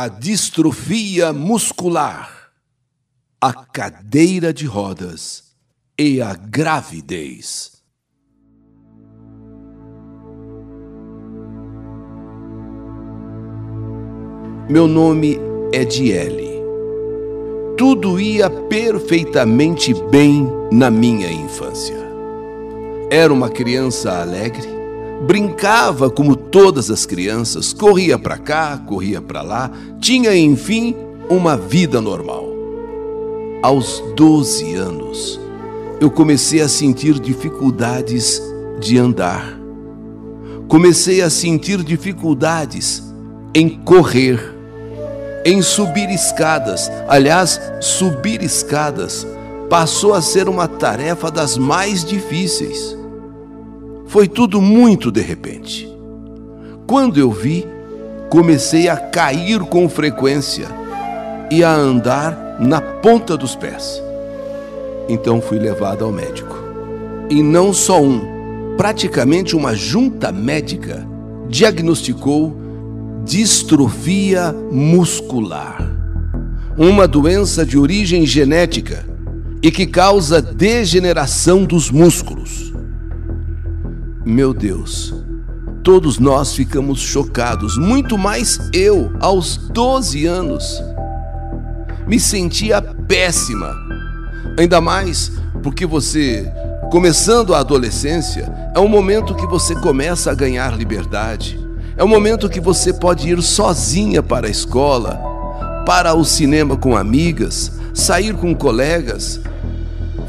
a distrofia muscular, a cadeira de rodas e a gravidez. Meu nome é Diele. Tudo ia perfeitamente bem na minha infância. Era uma criança alegre, brincava como todas as crianças, corria para cá, corria para lá, tinha enfim uma vida normal. Aos 12 anos, eu comecei a sentir dificuldades de andar. Comecei a sentir dificuldades em correr, em subir escadas. Aliás, subir escadas passou a ser uma tarefa das mais difíceis. Foi tudo muito de repente. Quando eu vi, comecei a cair com frequência e a andar na ponta dos pés. Então fui levado ao médico. E não só um, praticamente uma junta médica diagnosticou distrofia muscular, uma doença de origem genética e que causa degeneração dos músculos. Meu Deus, todos nós ficamos chocados, muito mais eu, aos 12 anos. Me sentia péssima, ainda mais porque você, começando a adolescência, é um momento que você começa a ganhar liberdade, é um momento que você pode ir sozinha para a escola, para o cinema com amigas, sair com colegas.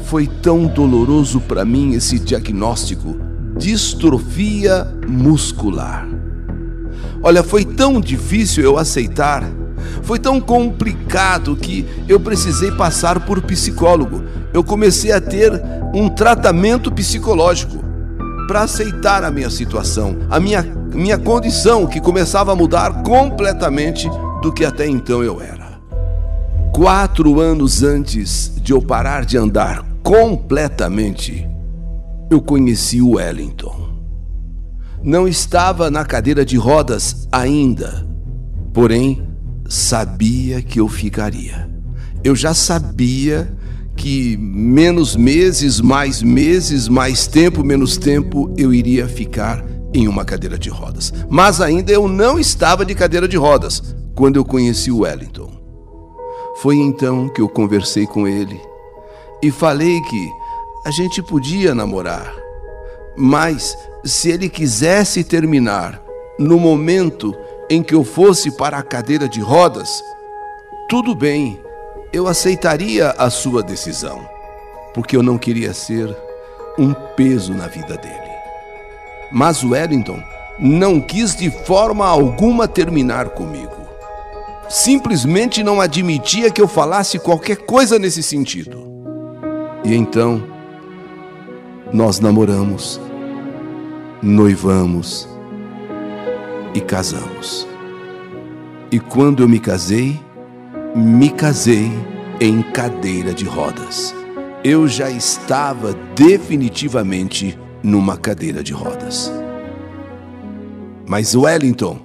Foi tão doloroso para mim esse diagnóstico distrofia muscular. Olha, foi tão difícil eu aceitar, foi tão complicado que eu precisei passar por psicólogo. Eu comecei a ter um tratamento psicológico para aceitar a minha situação, a minha, minha condição que começava a mudar completamente do que até então eu era. Quatro anos antes de eu parar de andar completamente, eu conheci o Wellington. Não estava na cadeira de rodas ainda, porém sabia que eu ficaria. Eu já sabia que menos meses, mais meses, mais tempo, menos tempo eu iria ficar em uma cadeira de rodas. Mas ainda eu não estava de cadeira de rodas quando eu conheci o Wellington. Foi então que eu conversei com ele e falei que a gente podia namorar. Mas se ele quisesse terminar no momento em que eu fosse para a cadeira de rodas, tudo bem, eu aceitaria a sua decisão, porque eu não queria ser um peso na vida dele. Mas Wellington não quis de forma alguma terminar comigo. Simplesmente não admitia que eu falasse qualquer coisa nesse sentido. E então, nós namoramos, noivamos e casamos. E quando eu me casei, me casei em cadeira de rodas. Eu já estava definitivamente numa cadeira de rodas. Mas Wellington,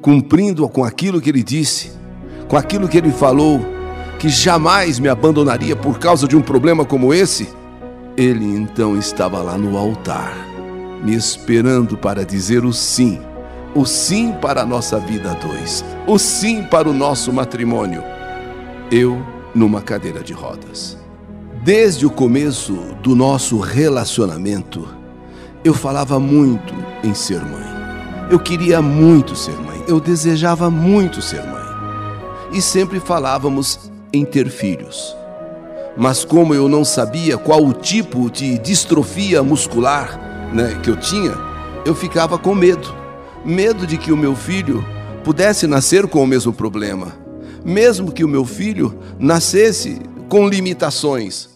cumprindo com aquilo que ele disse, com aquilo que ele falou, que jamais me abandonaria por causa de um problema como esse, ele então estava lá no altar, me esperando para dizer o sim, o sim para a nossa vida a dois, o sim para o nosso matrimônio. Eu numa cadeira de rodas. Desde o começo do nosso relacionamento, eu falava muito em ser mãe. Eu queria muito ser mãe, eu desejava muito ser mãe. E sempre falávamos em ter filhos. Mas como eu não sabia qual o tipo de distrofia muscular né, que eu tinha, eu ficava com medo. Medo de que o meu filho pudesse nascer com o mesmo problema. Mesmo que o meu filho nascesse com limitações.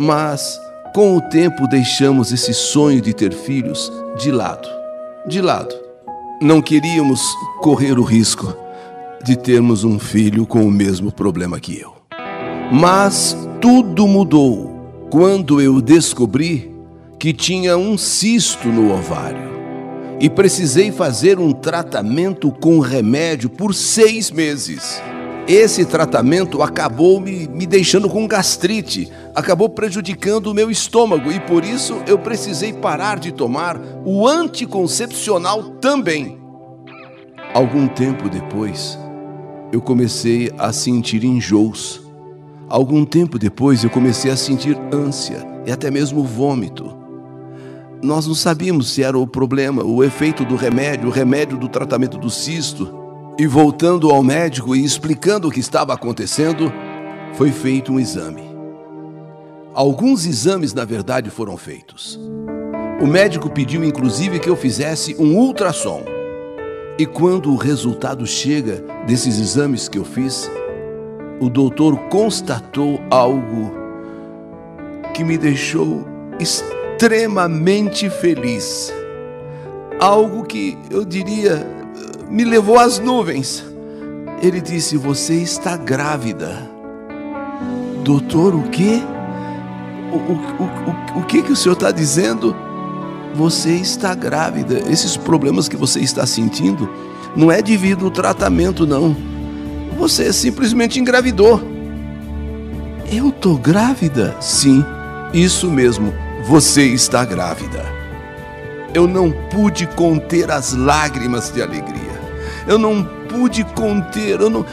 Mas, com o tempo, deixamos esse sonho de ter filhos de lado. De lado. Não queríamos correr o risco de termos um filho com o mesmo problema que eu. Mas tudo mudou quando eu descobri que tinha um cisto no ovário. e precisei fazer um tratamento com remédio por seis meses. Esse tratamento acabou me, me deixando com gastrite, acabou prejudicando o meu estômago e por isso eu precisei parar de tomar o anticoncepcional também. Algum tempo depois, eu comecei a sentir enjoos. Algum tempo depois, eu comecei a sentir ânsia e até mesmo vômito. Nós não sabíamos se era o problema, o efeito do remédio, o remédio do tratamento do cisto e voltando ao médico e explicando o que estava acontecendo, foi feito um exame. Alguns exames, na verdade, foram feitos. O médico pediu inclusive que eu fizesse um ultrassom. E quando o resultado chega desses exames que eu fiz, o doutor constatou algo que me deixou extremamente feliz. Algo que eu diria me levou às nuvens. Ele disse: Você está grávida. Doutor, o quê? O, o, o, o que, que o senhor está dizendo? Você está grávida. Esses problemas que você está sentindo não é devido ao tratamento, não. Você simplesmente engravidou. Eu tô grávida? Sim, isso mesmo. Você está grávida. Eu não pude conter as lágrimas de alegria eu não pude conter, eu não.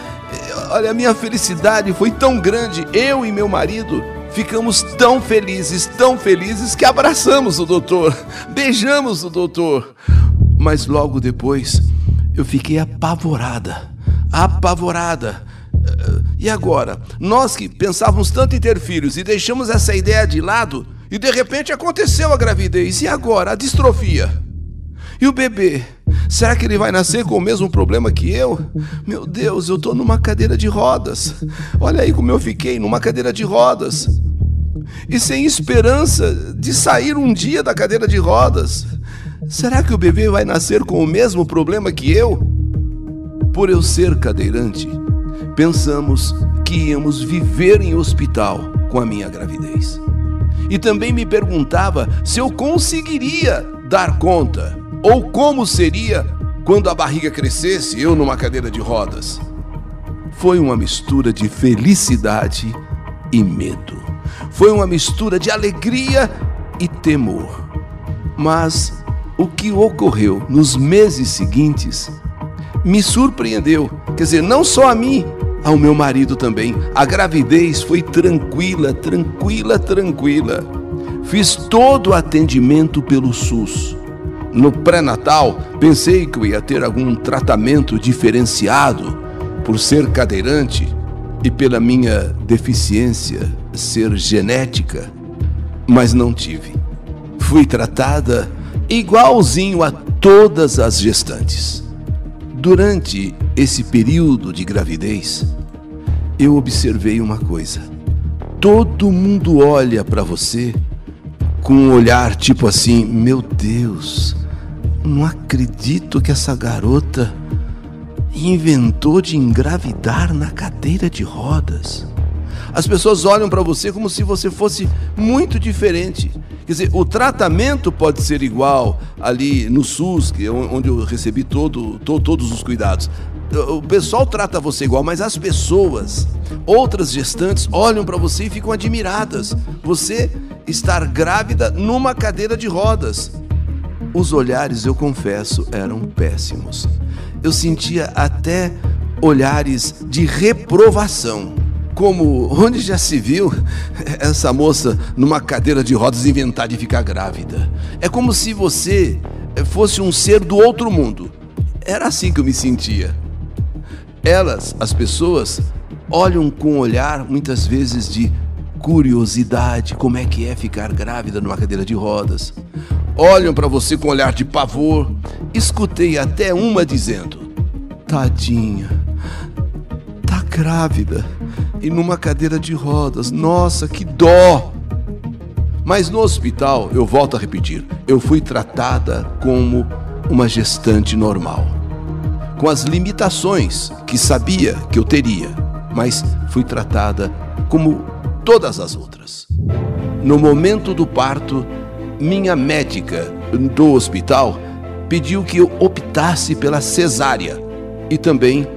Olha, a minha felicidade foi tão grande, eu e meu marido ficamos tão felizes, tão felizes que abraçamos o doutor, beijamos o doutor. Mas logo depois eu fiquei apavorada, apavorada. E agora? Nós que pensávamos tanto em ter filhos e deixamos essa ideia de lado, e de repente aconteceu a gravidez, e agora? A distrofia. E o bebê? Será que ele vai nascer com o mesmo problema que eu? Meu Deus, eu estou numa cadeira de rodas. Olha aí como eu fiquei, numa cadeira de rodas. E sem esperança de sair um dia da cadeira de rodas. Será que o bebê vai nascer com o mesmo problema que eu? Por eu ser cadeirante, pensamos que íamos viver em hospital com a minha gravidez. E também me perguntava se eu conseguiria dar conta ou como seria quando a barriga crescesse, eu numa cadeira de rodas? Foi uma mistura de felicidade e medo. Foi uma mistura de alegria e temor. Mas o que ocorreu nos meses seguintes me surpreendeu. Quer dizer, não só a mim, ao meu marido também. A gravidez foi tranquila, tranquila, tranquila. Fiz todo o atendimento pelo SUS. No pré-natal, pensei que eu ia ter algum tratamento diferenciado por ser cadeirante e pela minha deficiência ser genética, mas não tive. Fui tratada igualzinho a todas as gestantes. Durante esse período de gravidez, eu observei uma coisa. Todo mundo olha para você com um olhar tipo assim: meu Deus, não acredito que essa garota inventou de engravidar na cadeira de rodas. As pessoas olham para você como se você fosse muito diferente. Quer dizer, o tratamento pode ser igual ali no SUS, que é onde eu recebi todo, to, todos os cuidados. O pessoal trata você igual, mas as pessoas, outras gestantes, olham para você e ficam admiradas. Você estar grávida numa cadeira de rodas. Os olhares, eu confesso, eram péssimos. Eu sentia até olhares de reprovação. Como onde já se viu essa moça numa cadeira de rodas inventar de ficar grávida? É como se você fosse um ser do outro mundo. Era assim que eu me sentia. Elas, as pessoas, olham com um olhar muitas vezes de curiosidade, como é que é ficar grávida numa cadeira de rodas olham para você com um olhar de pavor. Escutei até uma dizendo: Tadinha, grávida e numa cadeira de rodas. Nossa, que dó! Mas no hospital, eu volto a repetir, eu fui tratada como uma gestante normal, com as limitações que sabia que eu teria, mas fui tratada como todas as outras. No momento do parto, minha médica do hospital pediu que eu optasse pela cesárea e também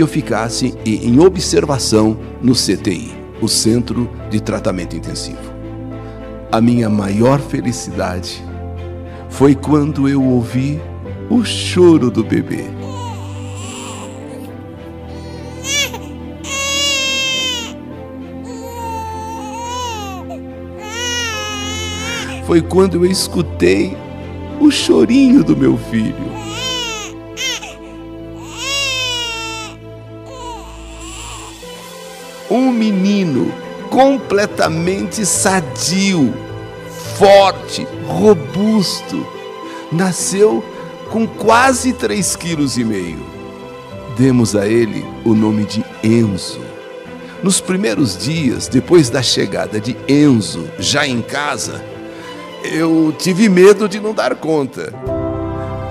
que eu ficasse em observação no CTI, o Centro de Tratamento Intensivo. A minha maior felicidade foi quando eu ouvi o choro do bebê. Foi quando eu escutei o chorinho do meu filho. Um menino completamente sadio, forte, robusto. Nasceu com quase 3,5 kg. Demos a ele o nome de Enzo. Nos primeiros dias, depois da chegada de Enzo, já em casa, eu tive medo de não dar conta.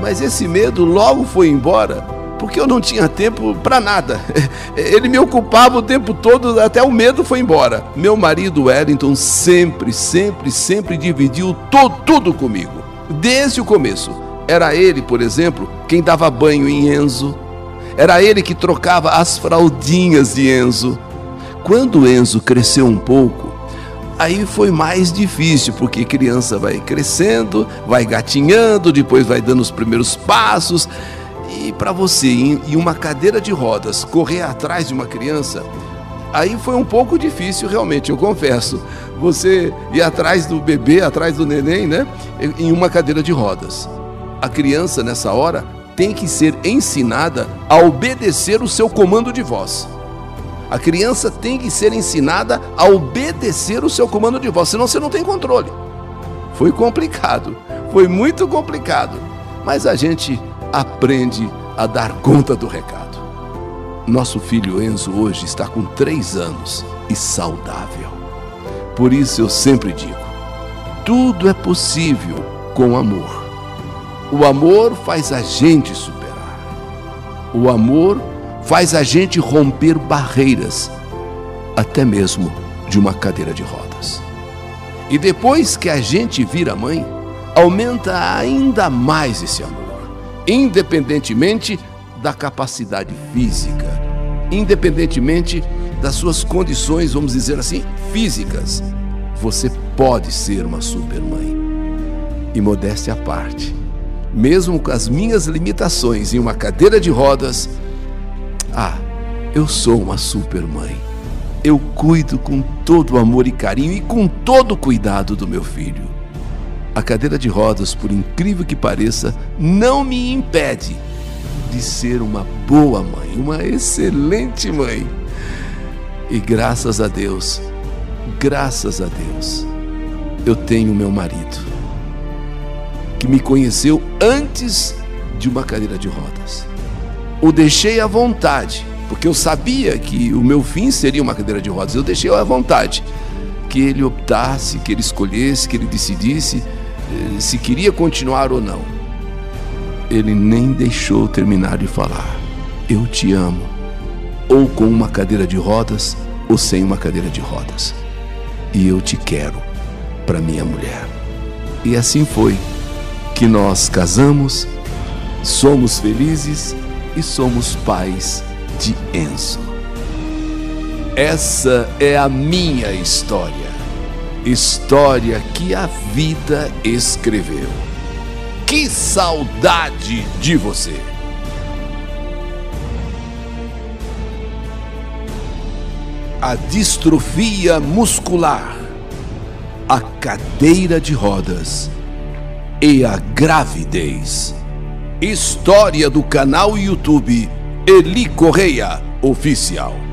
Mas esse medo logo foi embora, porque eu não tinha tempo para nada. Ele me ocupava o tempo todo, até o medo foi embora. Meu marido Wellington sempre, sempre, sempre dividiu to tudo comigo, desde o começo. Era ele, por exemplo, quem dava banho em Enzo. Era ele que trocava as fraldinhas de Enzo. Quando Enzo cresceu um pouco, Aí foi mais difícil, porque criança vai crescendo, vai gatinhando, depois vai dando os primeiros passos. E para você, em uma cadeira de rodas, correr atrás de uma criança, aí foi um pouco difícil, realmente, eu confesso. Você ir atrás do bebê, atrás do neném, né? Em uma cadeira de rodas. A criança, nessa hora, tem que ser ensinada a obedecer o seu comando de voz. A criança tem que ser ensinada a obedecer o seu comando de voz, senão você não tem controle. Foi complicado, foi muito complicado, mas a gente aprende a dar conta do recado. Nosso filho Enzo hoje está com três anos e saudável. Por isso eu sempre digo: tudo é possível com amor. O amor faz a gente superar. O amor faz a gente romper barreiras, até mesmo de uma cadeira de rodas. E depois que a gente vira mãe, aumenta ainda mais esse amor, independentemente da capacidade física, independentemente das suas condições, vamos dizer assim, físicas. Você pode ser uma super mãe. E modéstia à parte, mesmo com as minhas limitações em uma cadeira de rodas, ah, eu sou uma super mãe. Eu cuido com todo amor e carinho e com todo cuidado do meu filho. A cadeira de rodas, por incrível que pareça, não me impede de ser uma boa mãe, uma excelente mãe. E graças a Deus, graças a Deus, eu tenho meu marido, que me conheceu antes de uma cadeira de rodas o deixei à vontade, porque eu sabia que o meu fim seria uma cadeira de rodas. Eu deixei à vontade que ele optasse, que ele escolhesse, que ele decidisse se queria continuar ou não. Ele nem deixou terminar de falar. Eu te amo, ou com uma cadeira de rodas, ou sem uma cadeira de rodas. E eu te quero para minha mulher. E assim foi que nós casamos, somos felizes e somos pais de Enzo. Essa é a minha história, história que a vida escreveu. Que saudade de você! A distrofia muscular, a cadeira de rodas e a gravidez. História do canal YouTube Eli Correia Oficial.